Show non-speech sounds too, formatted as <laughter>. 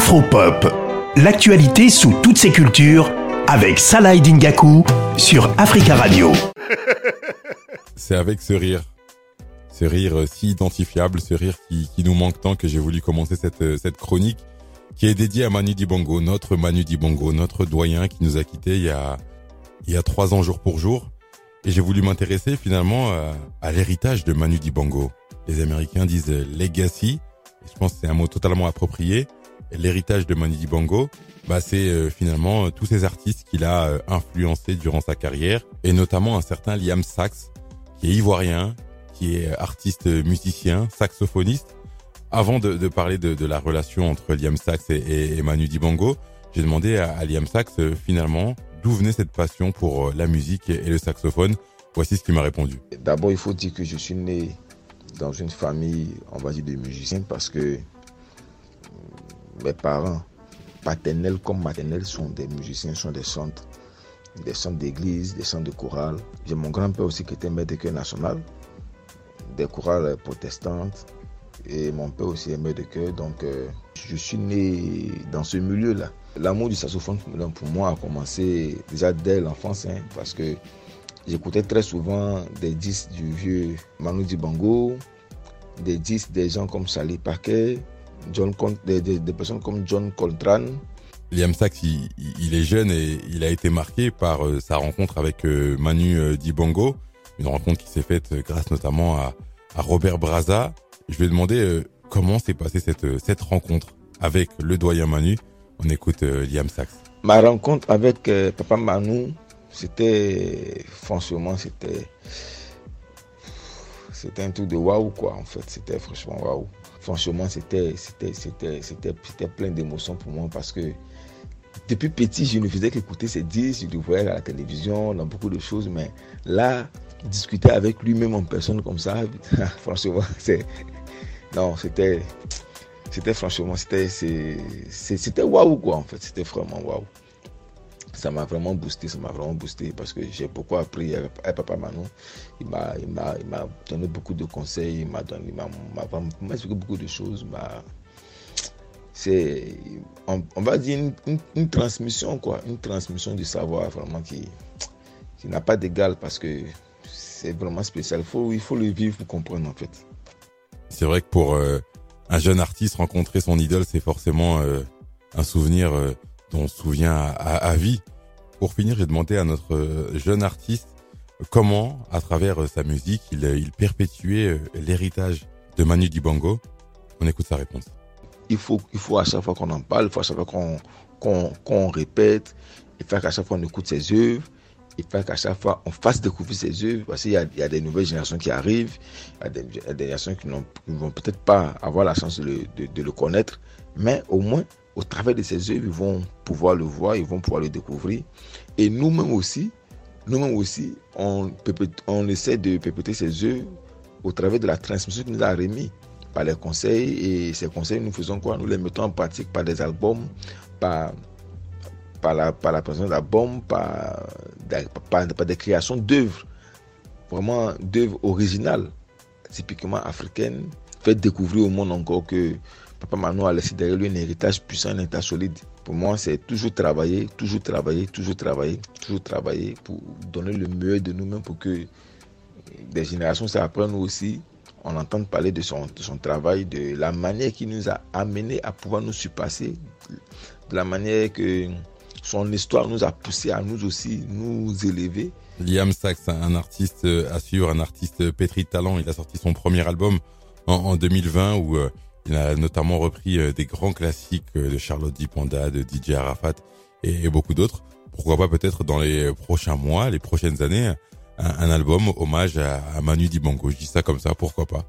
Afropop, l'actualité sous toutes ses cultures avec Salah Dingaku sur Africa Radio. <laughs> C'est avec ce rire, ce rire si identifiable, ce rire qui, nous manque tant que j'ai voulu commencer cette, cette chronique qui est dédiée à Manu Dibongo, notre Manu Dibongo, notre doyen qui nous a quittés il y a, il y a trois ans jour pour jour. Et j'ai voulu m'intéresser finalement à, l'héritage de Manu Dibango. Les Américains disent legacy. Et je pense que c'est un mot totalement approprié l'héritage de Manu Dibango, bah c'est euh, finalement euh, tous ces artistes qu'il a euh, influencés durant sa carrière, et notamment un certain Liam Sachs, qui est ivoirien, qui est artiste musicien, saxophoniste. Avant de, parler de, la relation entre Liam Sachs et, et, Manu Dibango, j'ai demandé à, Liam Sachs finalement d'où venait cette passion pour la musique et, le saxophone. Voici ce qu'il m'a répondu. D'abord, il faut dire que je suis né dans une famille, on va dire, de musiciens parce que mes parents, paternels comme maternels, sont des musiciens, sont des chantres, des chants d'église, des chants de chorale. J'ai mon grand-père aussi qui était maître de chœur national, des chorales protestantes, et mon père aussi est maître de chœur. Donc, euh, je suis né dans ce milieu-là. L'amour du saxophone pour moi a commencé déjà dès l'enfance, hein, parce que j'écoutais très souvent des disques du vieux Manu Dibango, des disques des gens comme Sally Parker, John, des, des, personnes comme John Coltrane. Liam Sachs, il, est jeune et il a été marqué par euh, sa rencontre avec euh, Manu euh, Dibango, une rencontre qui s'est faite grâce notamment à, à, Robert Braza. Je lui ai demandé comment s'est passée cette, cette rencontre avec le doyen Manu. On écoute Liam Sachs. Ma rencontre avec Papa Manu, c'était franchement, c'était c'était un truc de waouh quoi en fait. C'était franchement waouh franchement, c'était, plein d'émotions pour moi parce que depuis petit, je ne faisais qu'écouter ses disques, je le voyais à la télévision, dans beaucoup de choses, mais là, discuter avec lui-même en personne comme ça, <laughs> franchement, c'est. Non, c'était. C'était franchement, c'était. C'était waouh, quoi, en fait. C'était vraiment waouh ça m'a vraiment boosté, ça m'a vraiment boosté parce que j'ai beaucoup appris à, Papa Manon. Il m'a, donné beaucoup de conseils, il m'a donné, m'a, expliqué beaucoup de choses. c'est, on, va dire une, transmission quoi, une transmission du savoir vraiment qui, qui n'a pas d'égal parce que c'est vraiment spécial. Il faut le vivre pour comprendre en fait. C'est vrai que pour euh, un jeune artiste rencontrer son idole, c'est forcément euh, un souvenir. Euh, dont on se souvient à, vie. Pour finir, j'ai demandé à notre jeune artiste comment, à travers sa musique, il, il perpétuait euh, l'héritage de Manu Dibango. On écoute sa réponse. Il faut, il faut à chaque fois qu'on en parle, il faut à chaque fois qu'on qu'on répète, il faut qu'à chaque fois on écoute ses œuvres, il faut qu'à chaque fois on fasse découvrir ses œuvres, parce qu'il y a, des nouvelles générations qui arrivent, il y a des, générations qui ne vont peut-être pas avoir la chance de le connaître, mais au moins au travers de ces œuvres, ils vont pouvoir le voir, ils vont pouvoir le découvrir. Et nous-mêmes aussi, nous-mêmes aussi, on, on essaie de perpétrer ces œuvres au travers de la transmission qu'il nous a remis par les conseils. Et ces conseils, nous faisons quoi? Nous les mettons en pratique par des albums, par, par, la, par la présence d'albums, par, par, par, des créations d'œuvres, vraiment d'œuvres originales, typiquement africaines, faites découvrir au monde encore que Papa Manu a laissé derrière lui un héritage puissant, un héritage solide. Pour moi, c'est toujours travailler, toujours travailler, toujours travailler, toujours travailler pour donner le meilleur de nous-mêmes pour que des générations nous aussi, on entende parler de son, travail, de la manière qui nous a amené à pouvoir nous surpasser, de la manière que son histoire nous a poussé à nous aussi nous élever. Liam Sachs, un artiste à un artiste pétri de talent, il a sorti son premier album en, en 2020 où euh, il a notamment repris euh, des grands classiques euh, de Charlotte Dipanda, de DJ Arafat et beaucoup d'autres. Pourquoi pas peut-être dans les prochains mois, les prochaines années, un, album hommage à, Manu Dibango. Je dis ça comme ça, pourquoi pas.